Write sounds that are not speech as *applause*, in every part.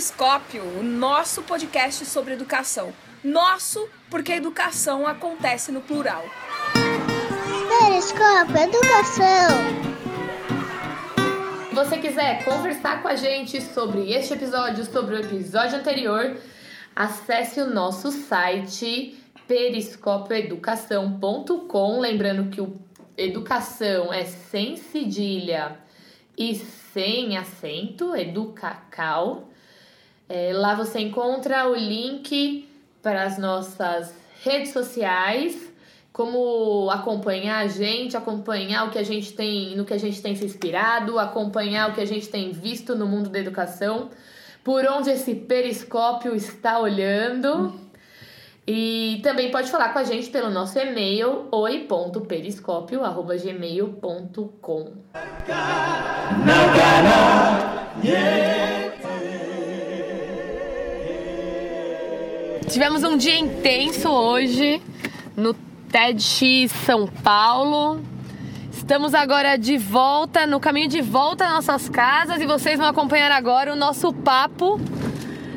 Periscópio, o nosso podcast sobre educação. Nosso, porque a educação acontece no plural. Periscópio Educação. Se você quiser conversar com a gente sobre este episódio, sobre o episódio anterior, acesse o nosso site periscopioeducação.com. Lembrando que o educação é sem cedilha e sem acento, educacal. É, lá você encontra o link para as nossas redes sociais, como acompanhar a gente, acompanhar o que a gente tem, no que a gente tem se inspirado, acompanhar o que a gente tem visto no mundo da educação, por onde esse periscópio está olhando. E também pode falar com a gente pelo nosso e-mail oi.periscópio@gmail.com. Tivemos um dia intenso hoje no TEDx São Paulo. Estamos agora de volta, no caminho de volta às nossas casas e vocês vão acompanhar agora o nosso papo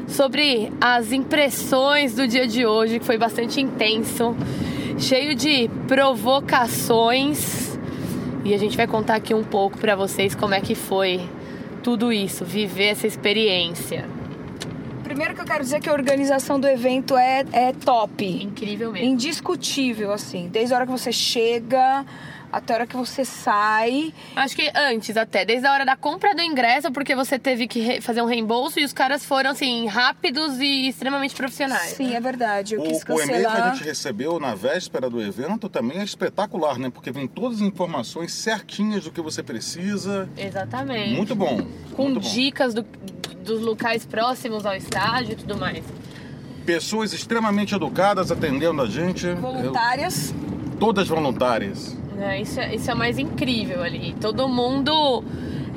sobre as impressões do dia de hoje, que foi bastante intenso, cheio de provocações. E a gente vai contar aqui um pouco para vocês como é que foi tudo isso, viver essa experiência. Primeiro que eu quero dizer que a organização do evento é, é top. Incrível mesmo. Indiscutível, assim. Desde a hora que você chega até a hora que você sai. Acho que antes até, desde a hora da compra do ingresso, porque você teve que fazer um reembolso e os caras foram, assim, rápidos e extremamente profissionais. Sim, né? é verdade. Eu O, quis o e-mail que a cancelar. gente recebeu na véspera do evento também é espetacular, né? Porque vem todas as informações certinhas do que você precisa. Exatamente. Muito bom. Com muito bom. dicas do- dos locais próximos ao estádio e tudo mais. Pessoas extremamente educadas atendendo a gente. Voluntárias. Eu- todas voluntárias. É, isso, é, isso é o mais incrível ali. Todo mundo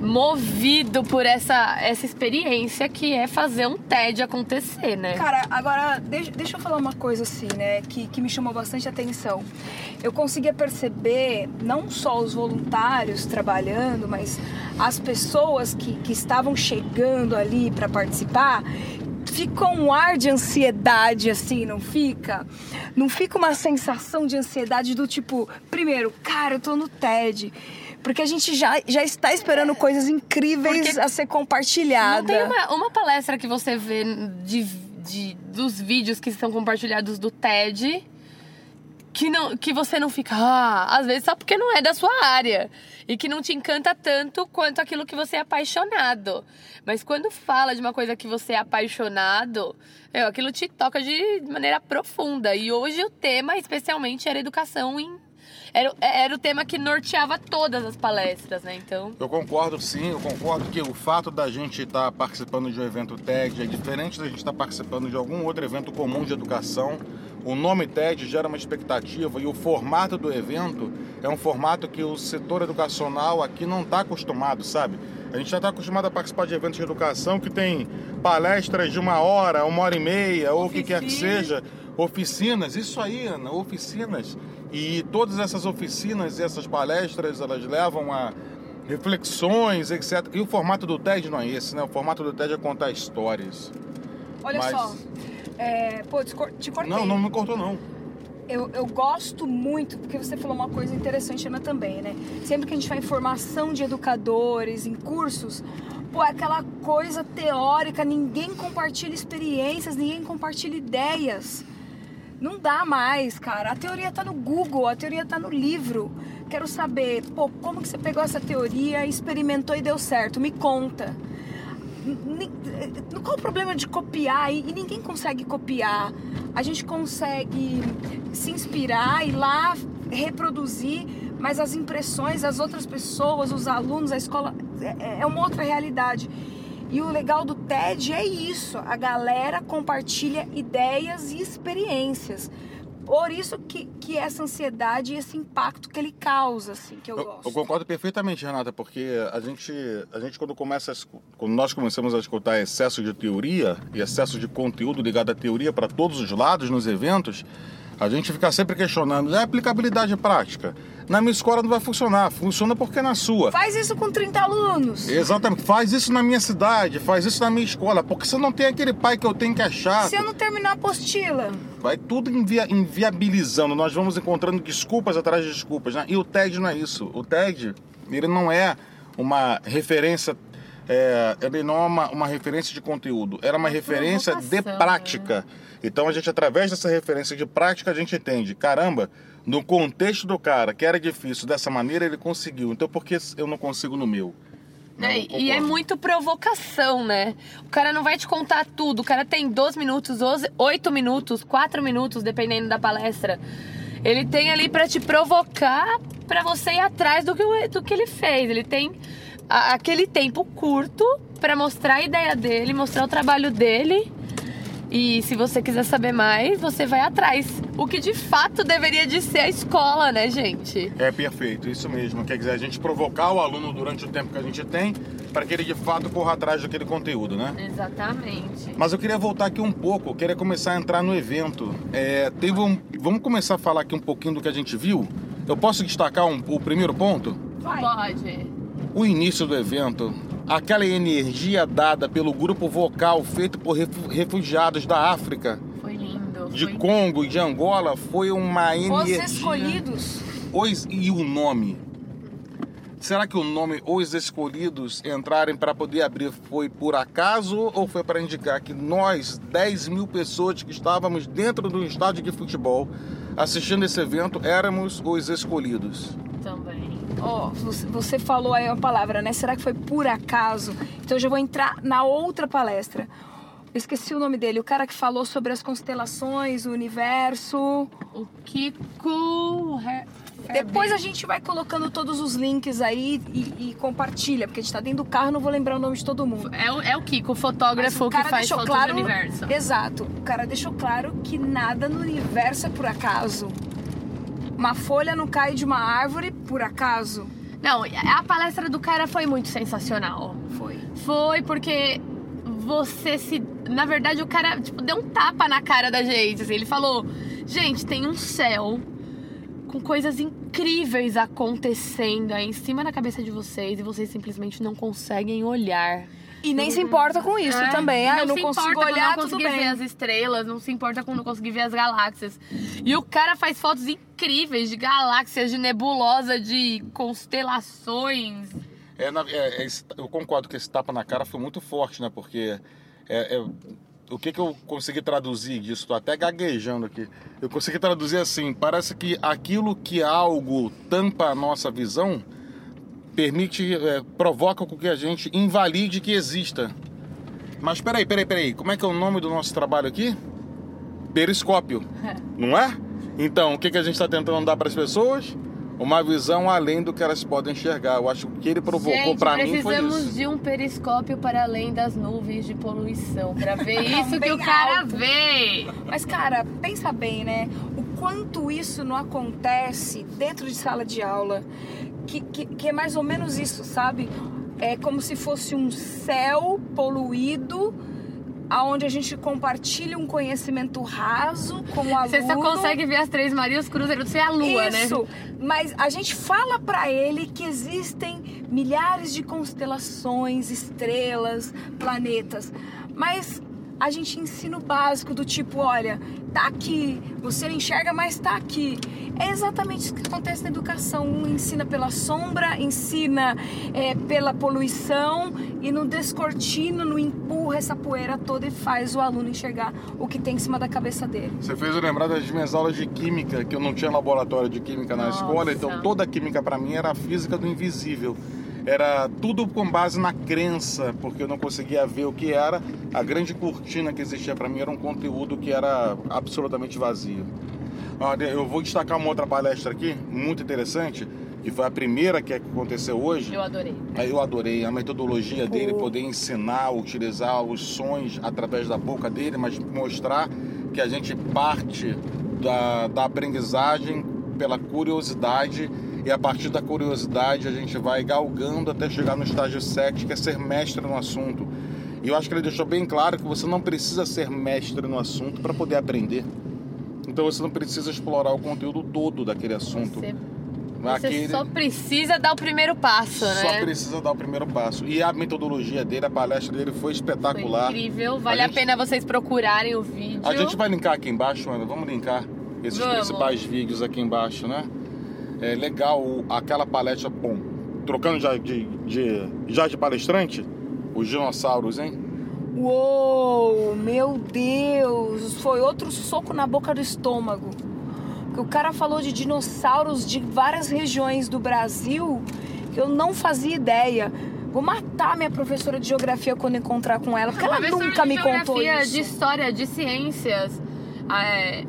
movido por essa, essa experiência que é fazer um TED acontecer, né? Cara, agora deixa, deixa eu falar uma coisa assim, né, que, que me chamou bastante atenção. Eu conseguia perceber não só os voluntários trabalhando, mas as pessoas que, que estavam chegando ali para participar. Fica um ar de ansiedade assim, não fica? Não fica uma sensação de ansiedade do tipo, primeiro, cara, eu tô no TED. Porque a gente já, já está esperando coisas incríveis Porque a ser compartilhadas. Não tem uma, uma palestra que você vê de, de- dos vídeos que são compartilhados do TED que, não, que você não fica, ah, às vezes só porque não é da sua área. E que não te encanta tanto quanto aquilo que você é apaixonado. Mas quando fala de uma coisa que você é apaixonado, é, aquilo te toca de maneira profunda. E hoje o tema, especialmente, era educação em. Era, era o tema que norteava todas as palestras, né? Então. Eu concordo sim, eu concordo que o fato da gente estar participando de um evento TED é diferente da gente estar participando de algum outro evento comum de educação. O nome TED gera uma expectativa e o formato do evento é um formato que o setor educacional aqui não está acostumado, sabe? A gente já está acostumado a participar de eventos de educação que tem palestras de uma hora, uma hora e meia, ou o que quer que Oficina. seja. Oficinas, isso aí, Ana, oficinas. E todas essas oficinas e essas palestras, elas levam a reflexões, etc. E o formato do TED não é esse, né? O formato do TED é contar histórias. Olha Mas- só. É, pô, te cor- te cortei. Não, não me cortou não. Eu, eu gosto muito, porque você falou uma coisa interessante, Ana, também, né? Sempre que a gente vai em formação de educadores, em cursos, pô, é aquela coisa teórica, ninguém compartilha experiências, ninguém compartilha ideias. Não dá mais, cara. A teoria tá no Google, a teoria tá no livro. Quero saber, pô, como que você pegou essa teoria, experimentou e deu certo? Me conta. Qual o problema de copiar? E, ninguém consegue copiar. A gente consegue se inspirar e lá reproduzir, mas as impressões, as outras pessoas, os alunos, a escola, é, é uma outra realidade. E o legal do TED é isso: a galera compartilha ideias e experiências. Por isso que, que essa ansiedade e esse impacto que ele causa, assim, que eu, Eu, gosto. eu concordo perfeitamente, Renata, porque a gente, a gente quando começa a quando nós começamos a escutar excesso de teoria e excesso de conteúdo ligado à teoria para todos os lados nos eventos, A gente fica sempre questionando, é aplicabilidade prática. Na minha escola não vai funcionar, funciona porque é na sua. Faz isso com 30 alunos. Exatamente, faz isso na minha cidade, faz isso na minha escola, porque você não tem aquele pai que eu tenho que achar. Se eu não terminar a apostila. Vai tudo invia inviabilizando, nós vamos encontrando desculpas atrás de desculpas. Né? E o TED não é isso. O TED, ele não é uma referência é, ele não é uma, uma referência de conteúdo, era uma referência de prática. Né? Então a gente, através dessa referência de prática, a gente entende, caramba, no contexto do cara, que era difícil dessa maneira, ele conseguiu. Então por que eu não consigo no meu? Não, é, e é muito provocação, né? O cara não vai te contar tudo. O cara tem 12 minutos, 12, 8 minutos, 4 minutos, dependendo da palestra. Ele tem ali para te provocar, para você ir atrás do que, do que ele fez. Ele tem a, aquele tempo curto para mostrar a ideia dele, mostrar o trabalho dele. E se você quiser saber mais, você vai atrás. O que de fato deveria de ser a escola, né, gente? É perfeito, isso mesmo. Quer dizer, a gente provocar o aluno durante o tempo que a gente tem para que ele de fato corra atrás daquele conteúdo, né? Exatamente. Mas eu queria voltar aqui um pouco, eu queria começar a entrar no evento. É, teve um, vamos começar a falar aqui um pouquinho do que a gente viu. Eu posso destacar um, o primeiro ponto? Vai. Pode o início do evento, aquela energia dada pelo grupo vocal feito por refugiados da África. Foi lindo. De foi... Congo e de Angola, foi uma energia. Os escolhidos. Os... E o nome? Será que o nome Os Escolhidos entrarem para poder abrir foi por acaso ou foi para indicar que nós, 10 mil pessoas que estávamos dentro do estádio de futebol assistindo esse evento, éramos os escolhidos? Também. Ó, oh, você falou aí uma palavra, né? Será que foi por acaso? Então eu já vou entrar na outra palestra. Eu esqueci o nome dele, o cara que falou sobre as constelações, o universo. O Kiko. Depois a gente vai colocando todos os links aí e, e, compartilha, porque a gente tá dentro do carro, não vou lembrar o nome de todo mundo. É, o, é o Kiko, o fotógrafo o que faz fotos claro, do universo. Exato. O cara deixou claro que nada no universo é por acaso. Uma folha não cai de uma árvore por acaso? Não, a palestra do cara foi muito sensacional. Foi. Foi porque você se. Na verdade, o cara tipo, deu um tapa na cara da gente. Assim, ele falou: gente, tem um céu com coisas incríveis acontecendo aí em cima da cabeça de vocês e vocês simplesmente não conseguem olhar. E nem se importa com isso é, também. Ah, eu não consigo olhar, não bem. ver as estrelas, não se importa com não conseguir ver as galáxias. E o cara faz fotos incríveis de galáxias, de nebulosa, de constelações. É, é, é, eu concordo que esse tapa na cara foi muito forte, né? Porque é, é, o que, que eu consegui traduzir disso? Estou até gaguejando aqui. Eu consegui traduzir assim: parece que aquilo que algo tampa a nossa visão permite, é, provoca com que a gente invalide que exista. Mas peraí, peraí, peraí, como é que é o nome do nosso trabalho aqui? Periscópio, *laughs* não é? Então, o que, que a gente está tentando dar para as pessoas? Uma visão além do que elas podem enxergar. Eu acho que o que ele provocou para mim foi isso. precisamos de um periscópio para além das nuvens de poluição, para ver *laughs* isso que o cara alto. vê. Mas, cara, pensa bem, né? O quanto isso não acontece dentro de sala de aula que, que, que é mais ou menos isso, sabe? É como se fosse um céu poluído aonde a gente compartilha um conhecimento raso com o aluno. Você só consegue ver as três Marias Cruzeiros, você é a lua, Isso, né? Isso, mas a gente fala para ele que existem milhares de constelações, estrelas, planetas. Mas a gente ensina o básico do tipo, olha, tá aqui, você não enxerga, mas tá aqui. É exatamente isso que acontece na educação. Um ensina pela sombra, ensina é, pela poluição e no descortino, no empurra essa poeira toda e faz o aluno enxergar o que tem em cima da cabeça dele. Você fez eu lembrar das minhas aulas de química, que eu não tinha laboratório de química na Nossa. escola, então toda a química para mim era a física do invisível era tudo com base na crença, porque eu não conseguia ver o que era. A grande cortina que existia para mim era um conteúdo que era absolutamente vazio. Eu vou destacar uma outra palestra aqui, muito interessante, que foi a primeira que aconteceu hoje. Eu adorei. Eu adorei a metodologia dele, poder ensinar, utilizar os sons através da boca dele, mas mostrar que a gente parte da, da aprendizagem pela curiosidade e a partir da curiosidade a gente vai galgando até chegar no estágio 7, que é ser mestre no assunto. E eu acho que ele deixou bem claro que você não precisa ser mestre no assunto para poder aprender. Então você não precisa explorar o conteúdo todo daquele assunto. Você, Aquele- você só precisa dar o primeiro passo, só né? precisa dar o primeiro passo. E a metodologia dele, a palestra dele foi Foi espetacular. incrível. Vale A a, gente- pena vocês procurarem o vídeo. A gente vai linkar aqui embaixo, Ana. Vamos linkar esses Vamos. principais vídeos aqui embaixo, né? É legal aquela palestra, bom, trocando já de, de- já de palestrante, os dinossauros, hein? Uou, meu Deus! Foi outro soco na boca do estômago. Que o cara falou de dinossauros de várias regiões do Brasil que eu não fazia ideia. Vou matar minha professora de geografia quando encontrar com ela, porque ela nunca me contou isso. de história, de ciências. Ah, é,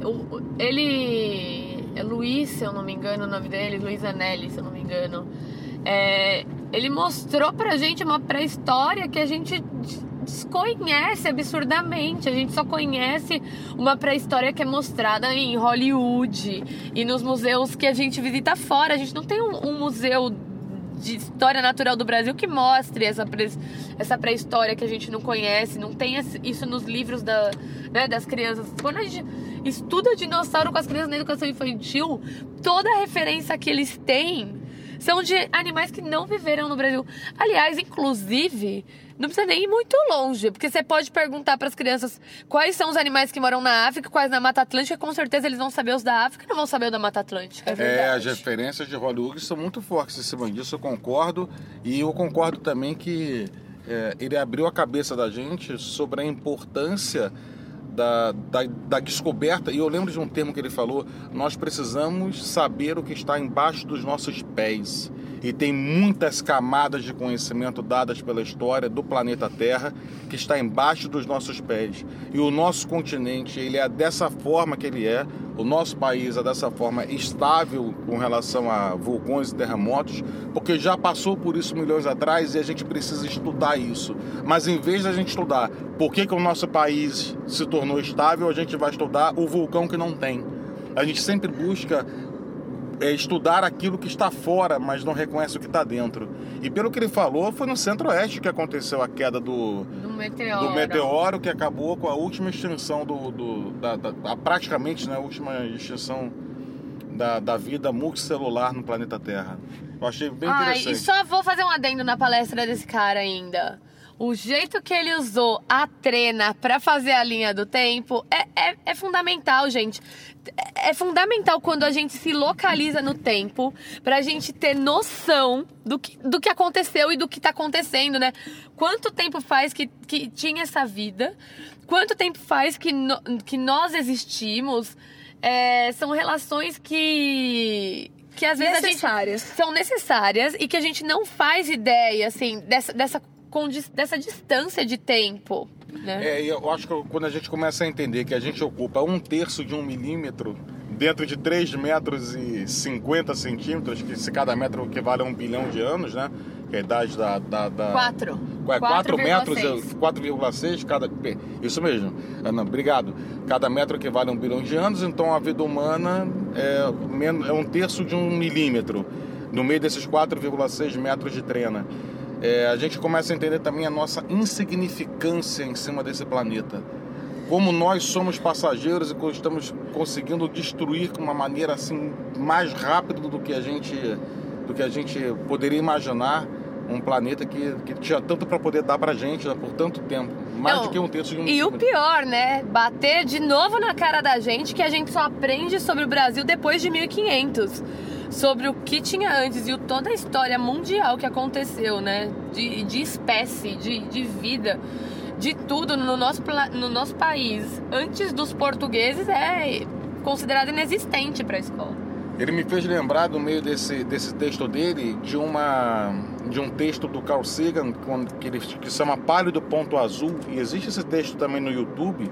ele é Luiz, se eu não me engano, o nome dele, Luiz Anelli, se eu não me engano. É, ele mostrou pra gente uma pré-história que a gente des- desconhece absurdamente. A gente só conhece uma pré-história que é mostrada em Hollywood e nos museus que a gente visita fora. A gente não tem um- um museu de história natural do Brasil que mostre essa, pré- essa pré-história que a gente não conhece, não tem isso nos livros da, né, das crianças. Quando a gente estuda dinossauro com as crianças na educação infantil, toda a referência que eles têm são de animais que não viveram no Brasil. Aliás, inclusive, não precisa nem ir muito longe, porque você pode perguntar para as crianças quais são os animais que moram na África, quais na Mata Atlântica, com certeza eles vão saber os da África e não vão saber os da Mata Atlântica. É, as referências de Hollywood são muito fortes em cima disso, eu concordo. E eu concordo também que é, ele abriu a cabeça da gente sobre a importância da, da, da descoberta. E eu lembro de um termo que ele falou: nós precisamos saber o que está embaixo dos nossos pés. E tem muitas camadas de conhecimento dadas pela história do planeta Terra que está embaixo dos nossos pés. E o nosso continente, ele é dessa forma que ele é. O nosso país é dessa forma estável com relação a vulcões e terremotos, porque já passou por isso milhões atrás e a gente precisa estudar isso. Mas em vez da gente estudar por que, que o nosso país se tornou estável, a gente vai estudar o vulcão que não tem. A gente sempre busca é estudar aquilo que está fora, mas não reconhece o que está dentro. E pelo que ele falou, foi no centro-oeste que aconteceu a queda do, Do meteoro. do meteoro, que acabou com a última extinção do. do- da, da- a- praticamente né, a última extinção da, da vida multicelular no planeta Terra. Eu achei bem interessante. e só vou fazer um adendo na palestra desse cara ainda. O jeito que ele usou a trena pra fazer a linha do tempo é, é, é fundamental, gente. É, é fundamental quando a gente se localiza no tempo pra gente ter noção do que, do que aconteceu e do que tá acontecendo, né? Quanto tempo faz que, que tinha essa vida? Quanto tempo faz que, no- que nós existimos? É, são relações que. Que às vezes a gente Necessárias. são necessárias e que a gente não faz ideia, assim, dessa, dessa, condi- dessa distância de tempo, né? É, eu acho que quando a gente começa a entender que a gente ocupa um terço de um milímetro dentro de 3 metros e 50 centímetros, que se cada metro equivale a um bilhão de anos, né? Que é a idade da... da, da... Quatro. É 4 metros, 4,6. 4,6 cada. Isso mesmo, Ana, obrigado. Cada metro equivale a um bilhão de anos, então a vida humana é, é um terço de um milímetro no meio desses 4,6 metros de trena. É, a gente começa a entender também a nossa insignificância em cima desse planeta. Como nós somos passageiros e estamos conseguindo destruir de uma maneira assim mais rápida do que a gente do que a gente poderia imaginar um planeta que, que tinha tanto para poder dar pra gente né, por tanto tempo. Mais Não, do que um terço de um E o pior, né? Bater de novo na cara da gente que a gente só aprende sobre o Brasil depois de 1500. Sobre o que tinha antes e o- toda a história mundial que aconteceu, né? De, de espécie, de, de vida, de tudo no nosso, no nosso país. Antes dos portugueses é considerado inexistente para a escola. Ele me fez lembrar do meio desse, desse texto dele de uma de um texto do Carl Sagan que ele que se chama Pálido Ponto Azul e existe esse texto também no YouTube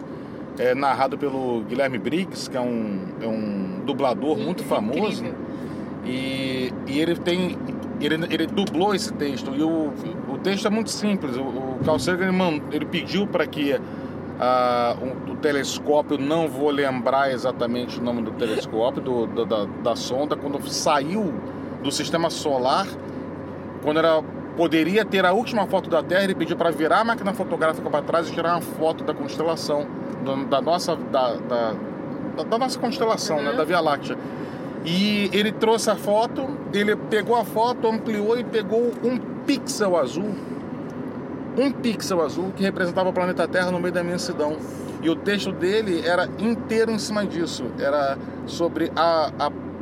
é narrado pelo Guilherme Briggs que é um, é um dublador muito famoso Incrível. E, e ele tem ele, ele dublou esse texto e o, o texto é muito simples o, o Carl Sagan ele, ele pediu para que ah, o, o telescópio não vou lembrar exatamente o nome do telescópio do, do- da, da sonda quando saiu do sistema solar quando era poderia ter a última foto da Terra ele pediu para virar a máquina fotográfica para trás e tirar uma foto da constelação do- da nossa da, da, da nossa constelação, né, Uhum. da Via Láctea. E ele trouxe a foto, ele pegou a foto, ampliou e pegou um pixel azul, um pixel azul que representava o planeta Terra no meio da imensidão. E o texto dele era inteiro em cima disso, era sobre a,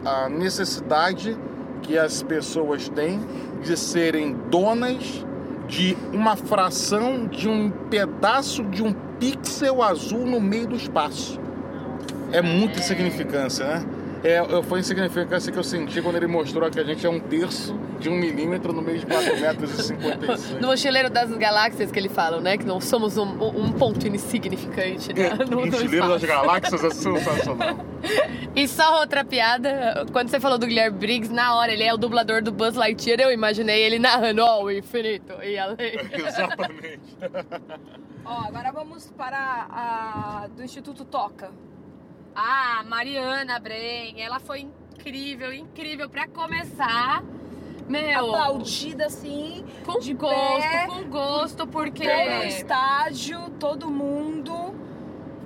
a, a necessidade que as pessoas têm de serem donas de uma fração de um pedaço de um pixel azul no meio do espaço. É muita insignificância, né? É, eu- foi a insignificância que eu senti quando ele mostrou que a gente é um terço de um milímetro no meio de 4 metros e 56. *laughs* No Mochileiro das Galáxias que ele fala, né? Que não somos um, um ponto insignificante né? *laughs* no, no Mochileiro das. Galáxias é sensacional. *laughs* E só outra piada, quando você falou do Guilherme Briggs, na hora ele é o dublador do Buzz Lightyear, eu imaginei ele narrando ó, o infinito e além. Exatamente. Ó, agora vamos para a do Instituto Toca. Ah, Mariana Bren, ela foi incrível, incrível pra começar. Meu, Aplaudida assim, com de gosto, pé, com gosto, porque todo o estádio, todo mundo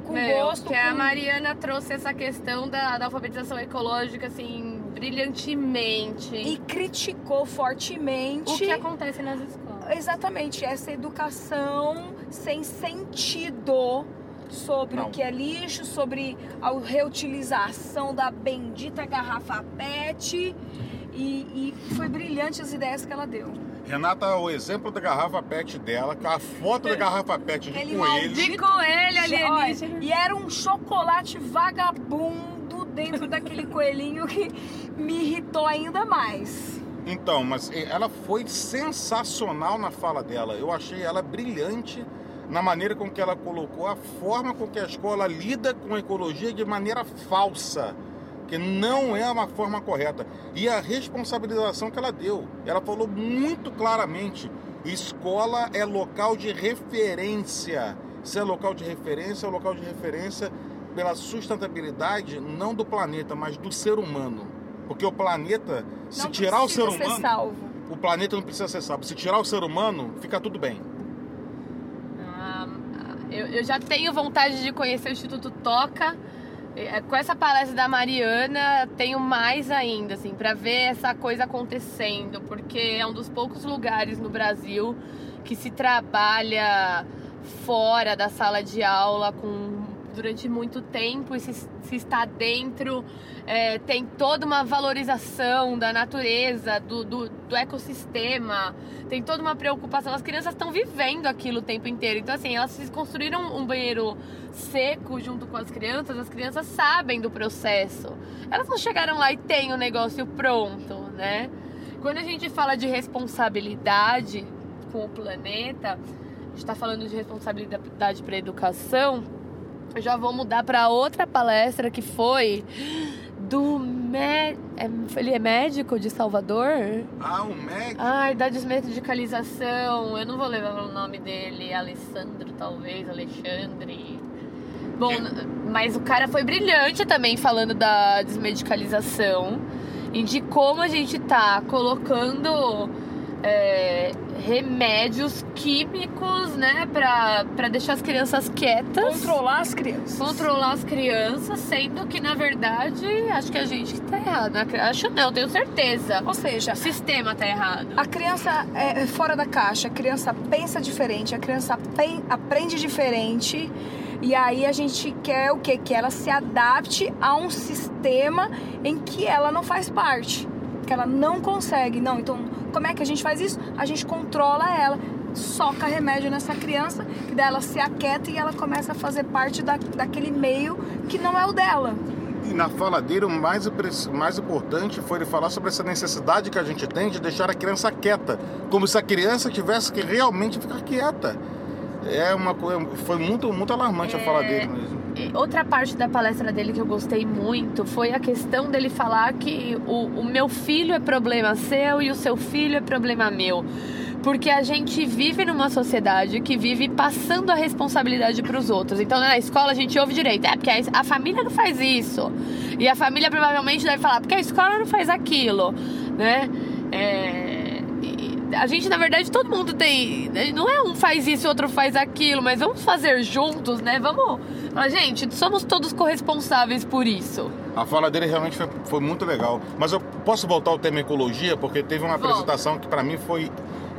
com Meu, gosto. que a com- Mariana trouxe essa questão da, da alfabetização ecológica, assim, brilhantemente. E criticou fortemente. o que acontece nas escolas. Exatamente, essa educação sem sentido sobre Não. o que é lixo, sobre a reutilização da bendita garrafa PET. E, e foi brilhante as ideias que ela deu. Renata, o exemplo da garrafa PET dela, com a foto da garrafa PET de Aquele coelho. De coelho alienígena. E era um chocolate vagabundo dentro *laughs* daquele coelhinho que me irritou ainda mais. Então, mas ela foi sensacional na fala dela. Eu achei ela brilhante na maneira com que ela colocou a forma com que a escola lida com a ecologia de maneira falsa, que não é uma forma correta. E a responsabilização que ela deu. Ela falou muito claramente: escola é local de referência. Se é local de referência, é local de referência pela sustentabilidade não do planeta, mas do ser humano. Porque o planeta, se Não tirar o ser precisa ser humano, salvo. o planeta não precisa ser salvo. Se tirar o ser humano, fica tudo bem. Eu, eu já tenho vontade de conhecer o Instituto Toca. Eh, Com essa palestra da Mariana, tenho mais ainda, assim, para ver essa coisa acontecendo, porque é um dos poucos lugares no Brasil que se trabalha fora da sala de aula com durante muito tempo e se, se está dentro é, tem toda uma valorização da natureza, do, do, do ecossistema, tem toda uma preocupação. As crianças estão vivendo aquilo o tempo inteiro. Então, assim, elas construíram um banheiro seco junto com as crianças, as crianças sabem do processo. Elas não chegaram lá e tem o negócio pronto, né? Quando a gente fala de responsabilidade com o planeta, está falando de responsabilidade para a educação. Eu já vou mudar para outra palestra que foi do mé... é, ele é médico de Salvador? Ah, o médico. Ai, da desmedicalização. Eu não vou levar o nome dele, Alessandro, talvez, Alexandre. Bom, mas o cara foi brilhante também falando da desmedicalização e de como a gente tá colocando é, remédios químicos, né, pra, pra deixar as crianças quietas. Controlar as crianças. Controlar as crianças, sendo que na verdade acho que a gente que tá errado. né? Acho não, tenho certeza. Ou seja, O sistema tá errado. a criança é fora da caixa, a criança pensa diferente, a criança aprende diferente. E aí a gente quer o quê? Que ela se adapte a um sistema em que ela não faz parte. Que ela não consegue. Não, então como é que a gente faz isso? A gente controla ela, soca remédio nessa criança, que daí ela se aquieta e ela começa a fazer parte da, daquele meio que não é o dela. E na fala dele, o mais, mais importante foi ele falar sobre essa necessidade que a gente tem de deixar a criança quieta. Como se a criança tivesse que realmente ficar quieta. É uma coisa. Foi muito, muito alarmante a fala dele mesmo. Outra parte da palestra dele que eu gostei muito foi a questão dele falar que o, o meu filho é problema seu e o seu filho é problema meu. Porque a gente vive numa sociedade que vive passando a responsabilidade para os outros. Então, na escola, a gente ouve direito. É, porque a família não faz isso. E a família provavelmente deve falar, porque a escola não faz aquilo, né? É, a gente, na verdade, todo mundo tem. Não é um faz isso e outro faz aquilo, mas vamos fazer juntos, né? Vamos. Mas, gente, somos todos corresponsáveis por isso. A fala dele realmente foi, foi muito legal. Mas eu posso voltar ao tema ecologia, porque teve uma apresentação que para mim foi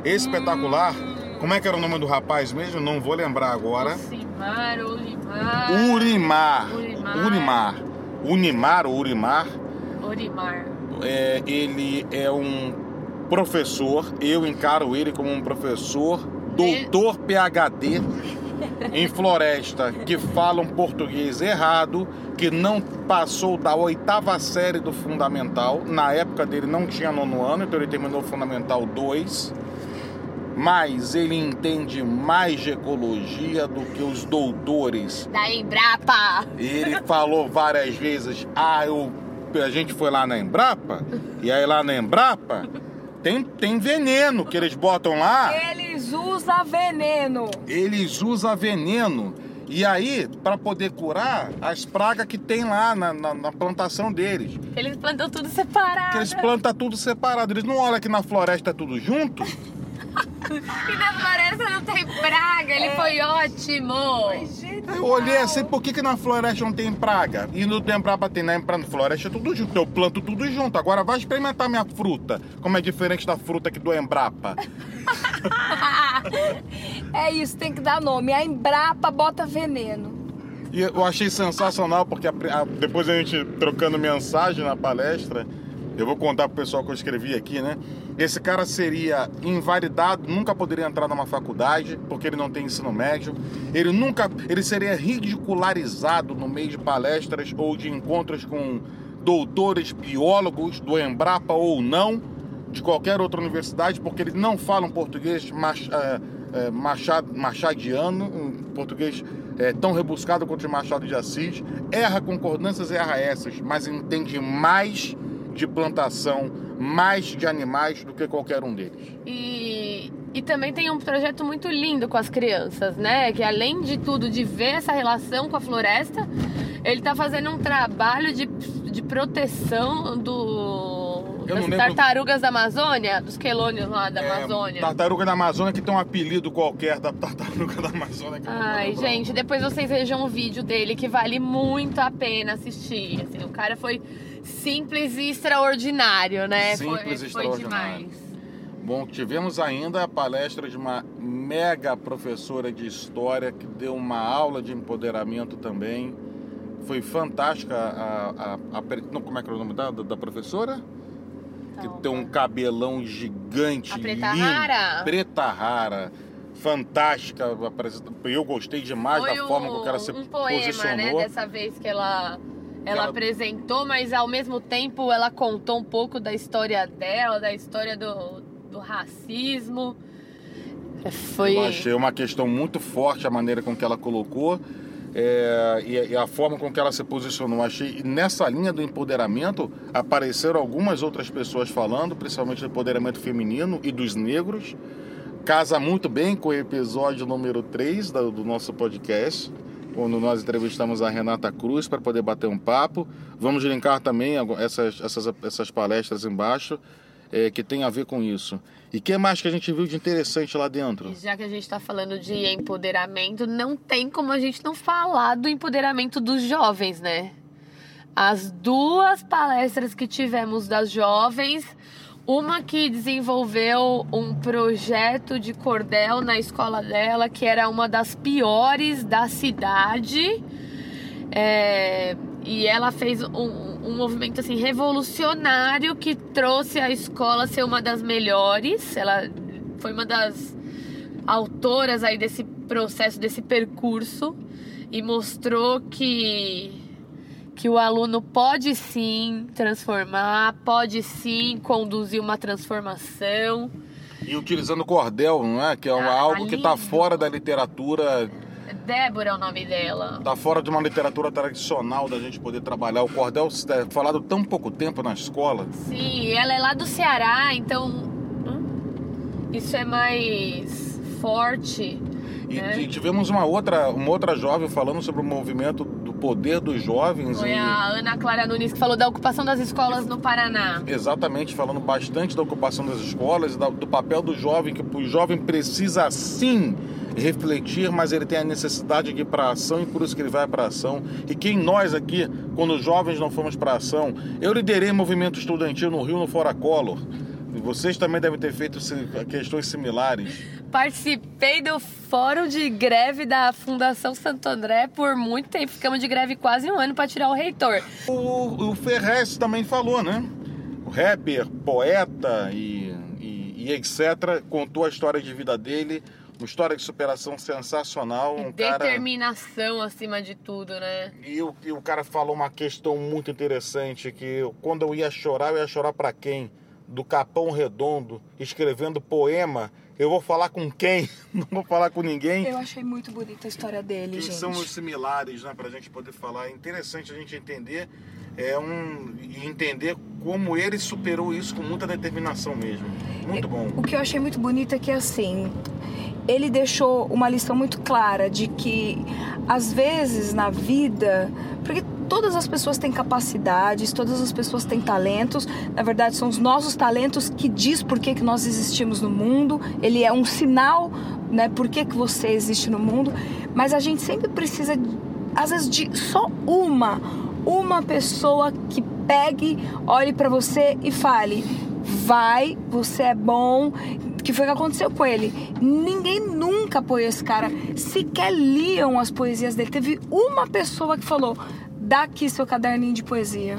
espetacular. Como é que era o nome do rapaz mesmo? Não vou lembrar agora. Ucimar, Ulimar. Urimar. Urimar. Urimar. Unimar ou Urimar. Urimar. É, ele é um professor, eu encaro ele como um professor, doutor PhD em floresta, que fala um português errado, que não passou da oitava série do fundamental. Na época dele não tinha nono ano, então ele terminou o fundamental 2. Mas ele entende mais de ecologia do que os doutores Da Embrapa. ele falou várias vezes, ah, eu, a gente foi lá na Embrapa, e aí lá na Embrapa tem, tem veneno que eles botam lá, Eles usam veneno. eles usam veneno. E aí, para poder curar as pragas que tem lá na, na, na plantação deles. Eles plantam tudo separado. Que eles plantam tudo separado. Eles não olham que na floresta é tudo junto. *laughs* E na floresta não tem praga. Ele foi ótimo. Eu olhei assim, por que, que na floresta não tem praga? E no Embrapa tem, na na floresta é tudo junto. Eu planto tudo junto. Agora vai experimentar minha fruta. Como é diferente da fruta aqui do Embrapa. *laughs* É isso, tem que dar nome. A Embrapa bota veneno. E eu achei sensacional, porque a- a- depois a gente trocando mensagem na palestra, eu vou contar pro pessoal que eu escrevi aqui, né? Esse cara seria invalidado, nunca poderia entrar numa faculdade, porque ele não tem ensino médio. Ele nunca, ele seria ridicularizado no meio de palestras ou de encontros com doutores biólogos do Embrapa ou não, de qualquer outra universidade, porque ele não fala um português mach, é, é, machado, machadiano, um português é, tão rebuscado quanto o Machado de Assis, erra concordâncias e erra essas, mas entende mais de plantação, mais de animais do que qualquer um deles. E, e também tem um projeto muito lindo com as crianças, né? Que além de tudo, de ver essa relação com a floresta, ele tá fazendo um trabalho de, de proteção do, das lembro- tartarugas da Amazônia, dos quelônios lá da É, Amazônia. tartaruga da Amazônia que tem um apelido qualquer da tartaruga da Amazônia. Ai, gente, depois vocês vejam o vídeo dele que vale muito a pena assistir. Assim, o cara foi simples e extraordinário, né? Simples foi, e foi extraordinário. demais. Bom, tivemos ainda a palestra de uma mega professora de história que deu uma aula de empoderamento também. Foi fantástica a, a, a- a- não, como é que é o nome da, da professora? Que tem um cabelão gigante, A Preta lindo. Rara? Preta Rara. Fantástica Eu gostei demais Foi da forma que ela se um poema, né? posicionou. Dessa vez que ela, ela ela- apresentou, mas ao mesmo tempo ela contou um pouco da história dela, da história do, do racismo. Foi. Eu achei uma questão muito forte a maneira com que ela colocou é, e, e a forma com que ela se posicionou. Achei nessa linha do empoderamento apareceram algumas outras pessoas falando, principalmente do empoderamento feminino e dos negros. Casa muito bem com o episódio número 3 do, do nosso podcast, quando nós entrevistamos a Renata Cruz para poder bater um papo. Vamos linkar também essas, essas, essas palestras embaixo é, que tem a ver com isso. E o que mais que a gente viu de interessante lá dentro? Já que a gente está falando de empoderamento, não tem como a gente não falar do empoderamento dos jovens, né? As duas palestras que tivemos das jovens, uma que desenvolveu um projeto de cordel na escola dela, que era uma das piores da cidade. É, e ela fez um, um movimento assim revolucionário que trouxe a escola ser uma das melhores. Ela foi uma das autoras aí desse processo, desse percurso e mostrou que que o aluno pode sim transformar, pode sim conduzir uma transformação. E utilizando cordel, não é? Que é uma- Ah, algo que está fora da literatura, Débora é o nome dela. está fora de uma literatura tradicional da gente poder trabalhar. O cordel é falado tão pouco tempo na escola. Sim, ela é lá do Ceará, então hum, isso é mais forte. E, É. e tivemos uma outra, uma outra jovem falando sobre o movimento poder dos jovens. Foi e... a Ana Clara Nunes que falou da ocupação das escolas no Paraná. Exatamente, falando bastante da ocupação das escolas, do papel do jovem, que o jovem precisa sim refletir, mas ele tem a necessidade de ir para ação e por isso que ele vai para ação. E quem nós aqui, quando os jovens não fomos para ação, eu liderei movimento estudantil no Rio, no Fora Collor. Vocês também devem ter feito questões similares. Participei do fórum de greve da Fundação Santo André por muito tempo. Ficamos de greve quase um ano para tirar o reitor. O, o Ferrez também falou, né? O rapper, poeta e, e, e etc. contou a história de vida dele uma história de superação sensacional. Um Determinação cara... acima de tudo, né? E o, e o cara falou uma questão muito interessante, que quando eu ia chorar, eu ia chorar para quem? Do Capão Redondo, escrevendo poema. Eu vou falar com quem? *laughs* Não vou falar com ninguém. Eu achei muito bonita a história dele, quem gente. são os similares, né? Pra gente poder falar. É interessante a gente entender é um e entender como ele superou isso com muita determinação mesmo. Muito bom. O que eu achei muito bonito é que assim, ele deixou uma lição muito clara de que às vezes na vida, porque todas as pessoas têm capacidades, todas as pessoas têm talentos. Na verdade, são os nossos talentos que diz por que, que nós existimos no mundo. Ele é um sinal, né, por que, que você existe no mundo. Mas a gente sempre precisa, às vezes, de só uma, uma pessoa que pegue, olhe para você e fale: vai, você é bom, que foi o que aconteceu com ele. Ninguém nunca apoiou esse cara, sequer liam as poesias dele. Teve uma pessoa que falou: dá aqui seu caderninho de poesia.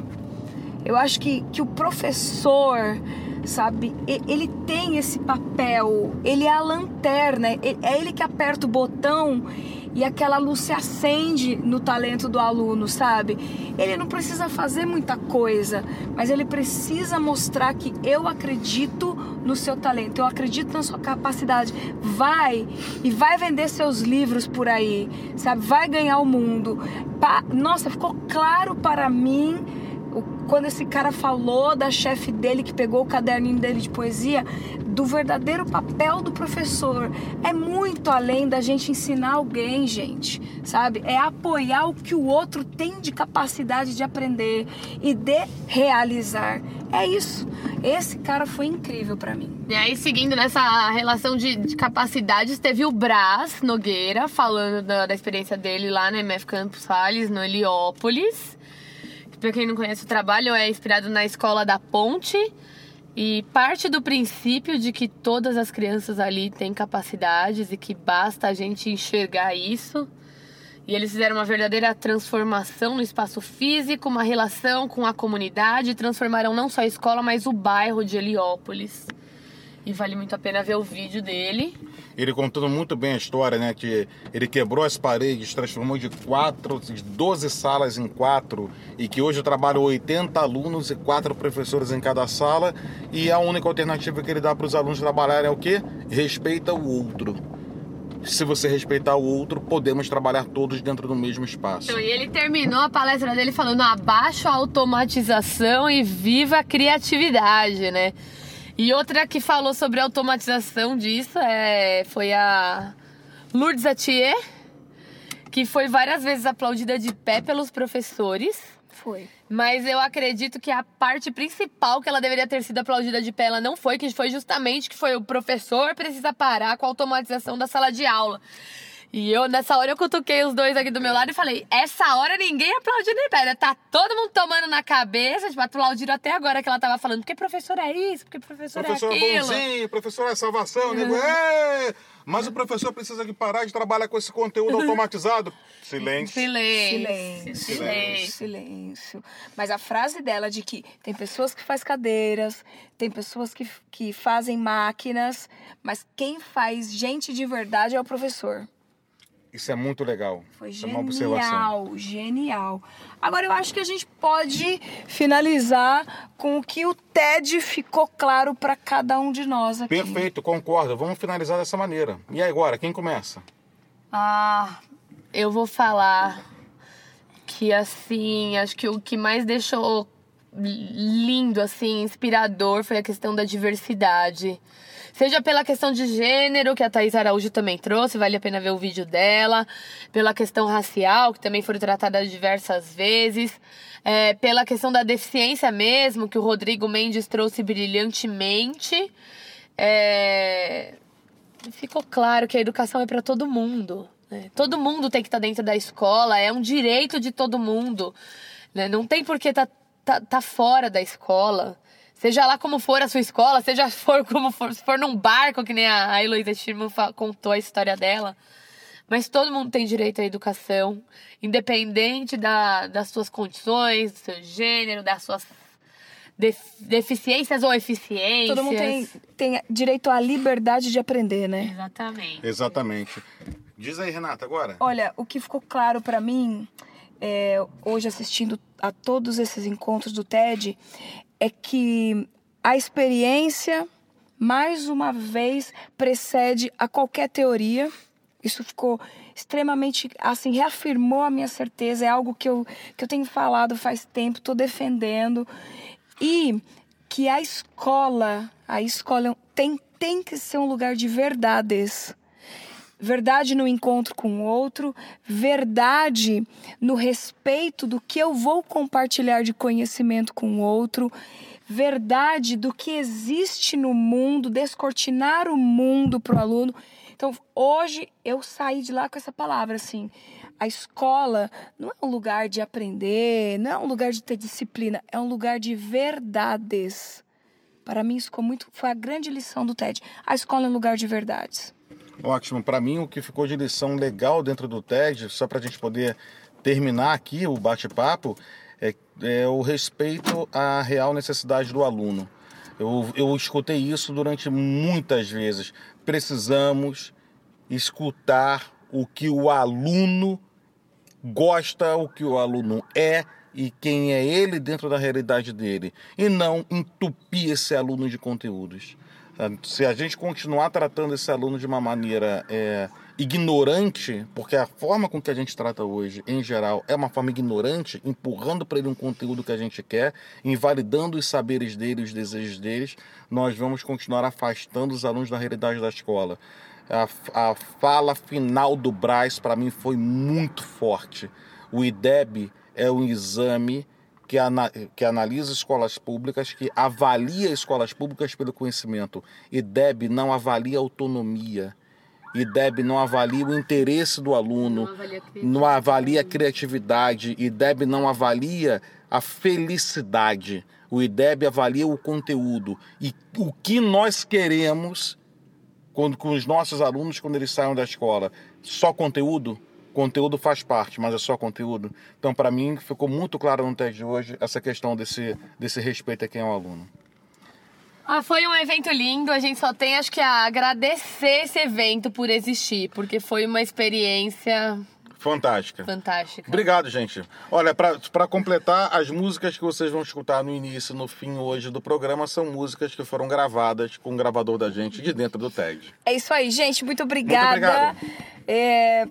Eu acho que, que o professor, sabe, ele tem esse papel, ele é a lanterna, é ele que aperta o botão e aquela luz se acende no talento do aluno, sabe? Ele não precisa fazer muita coisa, mas ele precisa mostrar que eu acredito no seu talento, eu acredito na sua capacidade. Vai e vai vender seus livros por aí, sabe? Vai ganhar o mundo. Nossa, ficou claro para mim quando esse cara falou da chefe dele que pegou o caderninho dele de poesia, do verdadeiro papel do professor. É muito além da gente ensinar alguém, gente, sabe? É apoiar o que o outro tem de capacidade de aprender e de realizar. É isso. Esse cara foi incrível para mim. E aí, seguindo nessa relação de, de, capacidades, teve o Brás Nogueira falando da, da experiência dele lá na MF Campos Salles, no Heliópolis. Pra quem não conhece o trabalho, é inspirado na Escola da Ponte e parte do princípio de que todas as crianças ali têm capacidades e que basta a gente enxergar isso. E eles fizeram uma verdadeira transformação no espaço físico, uma relação com a comunidade, transformaram não só a escola, mas o bairro de Heliópolis. E vale muito a pena ver o vídeo dele. Ele contando muito bem a história, né? Que ele quebrou as paredes, transformou de quatro, de 12 salas em quatro, e que hoje trabalha 80 alunos e quatro professores em cada sala. E a única alternativa que ele dá para os alunos trabalharem é o quê? Respeita o outro. Se você respeitar o outro, podemos trabalhar todos dentro do mesmo espaço. Então, e ele terminou a palestra dele falando: abaixo a automatização e viva a criatividade, né? E outra que falou sobre a automatização disso é, foi a Lourdes Atier, que foi várias vezes aplaudida de pé pelos professores. Foi. Mas eu acredito que a parte principal que ela deveria ter sido aplaudida de pé, ela não foi, que foi justamente que foi o professor precisa parar com a automatização da sala de aula. E eu, nessa hora, eu cutuquei os dois aqui do meu lado e falei: essa hora ninguém aplaudiu nem pé, né? Tá todo mundo tomando na cabeça, tipo, aplaudiram até agora que ela tava falando, porque professor é isso, porque professor, professor é aquilo. Professor é bonzinho, professor é salvação, nego. É! Mas o professor precisa de parar de trabalhar com esse conteúdo automatizado. Silêncio. Silêncio. Silêncio. Silêncio. Silêncio. Mas a frase dela de que tem pessoas que fazem cadeiras, tem pessoas que, que fazem máquinas, mas quem faz gente de verdade é o professor. Isso é muito legal. Foi Isso genial, é genial. Agora eu acho que a gente pode finalizar com o que o TED ficou claro para cada um de nós aqui. Perfeito, concordo. Vamos finalizar dessa maneira. E agora, quem começa? Ah, eu vou falar que assim, acho que o que mais deixou lindo, assim, inspirador foi a questão da diversidade. Seja pela questão de gênero, que a Thais Araújo também trouxe, vale a pena ver o vídeo dela. Pela questão racial, que também foi tratada diversas vezes. É, pela questão da deficiência mesmo, que o Rodrigo Mendes trouxe brilhantemente. É, ficou claro que a educação é para todo mundo. Né? Todo mundo tem que estar tá dentro da escola, é um direito de todo mundo. Né? Não tem por que estar tá, tá, tá fora da escola. Seja lá como for a sua escola, seja for como for, se for num barco, que nem a, a Heloísa Schirman contou a história dela. Mas todo mundo tem direito à educação, independente da, das suas condições, do seu gênero, das suas deficiências ou eficiências. Todo mundo tem, tem direito à liberdade de aprender, né? Exatamente. Exatamente. Diz aí, Renata, agora. Olha, o que ficou claro para mim, é, hoje assistindo a todos esses encontros do TED, é que a experiência, mais uma vez, precede a qualquer teoria. Isso ficou extremamente, assim, reafirmou a minha certeza. É algo que eu, que eu tenho falado faz tempo, estou defendendo. E que a escola, a escola tem, tem que ser um lugar de verdades verdade no encontro com o outro, verdade no respeito do que eu vou compartilhar de conhecimento com o outro, verdade do que existe no mundo, descortinar o mundo para o aluno. Então, hoje eu saí de lá com essa palavra assim. A escola não é um lugar de aprender, não é um lugar de ter disciplina, é um lugar de verdades. Para mim, isso ficou muito, foi a grande lição do TED. A escola é um lugar de verdades. Ótimo. Para mim, o que ficou de lição legal dentro do TED, só para a gente poder terminar aqui o bate-papo, é, é, o respeito à real necessidade do aluno. Eu, eu escutei isso durante muitas vezes. Precisamos escutar o que o aluno gosta, o que o aluno é e quem é ele dentro da realidade dele, e não entupir esse aluno de conteúdos. Se a gente continuar tratando esse aluno de uma maneira é, ignorante, porque a forma com que a gente trata hoje, em geral, é uma forma ignorante, empurrando para ele um conteúdo que a gente quer, invalidando os saberes dele, os desejos deles, nós vamos continuar afastando os alunos da realidade da escola. A, a fala final do Braz, para mim, foi muito forte. O IDEB é um exame que, ana, que analisa escolas públicas, que avalia escolas públicas pelo conhecimento. E DEB não avalia autonomia. E DEB não avalia o interesse do aluno, não avalia, não avalia a criatividade, e DEB não avalia a felicidade. O IDEB avalia o conteúdo e o que nós queremos quando, com os nossos alunos quando eles saem da escola. Só conteúdo? Conteúdo faz parte, mas é só conteúdo. Então, para mim, ficou muito claro no teste de hoje essa questão desse, desse respeito a quem é o aluno. Ah, foi um evento lindo. A gente só tem, acho que, a agradecer esse evento por existir, porque foi uma experiência Fantástica. Fantástica. Obrigado, gente. Olha, para completar, as músicas que vocês vão escutar no início e no fim hoje do programa são músicas que foram gravadas com o gravador da gente de dentro do tag. É isso aí, gente. Muito obrigada. Muito é,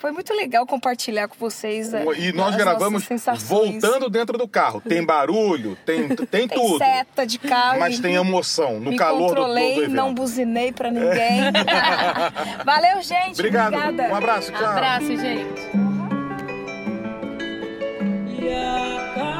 foi muito legal compartilhar com vocês. E nós gravamos voltando dentro do carro. Tem barulho, tem, *laughs* tem, tem tudo. seta de carro. Mas tem emoção, no calor controlei, do, do evento. não buzinei pra ninguém. *laughs* Valeu, gente. Obrigado. Obrigada. Um abraço, tchau. Um abraço, gente. Yeah.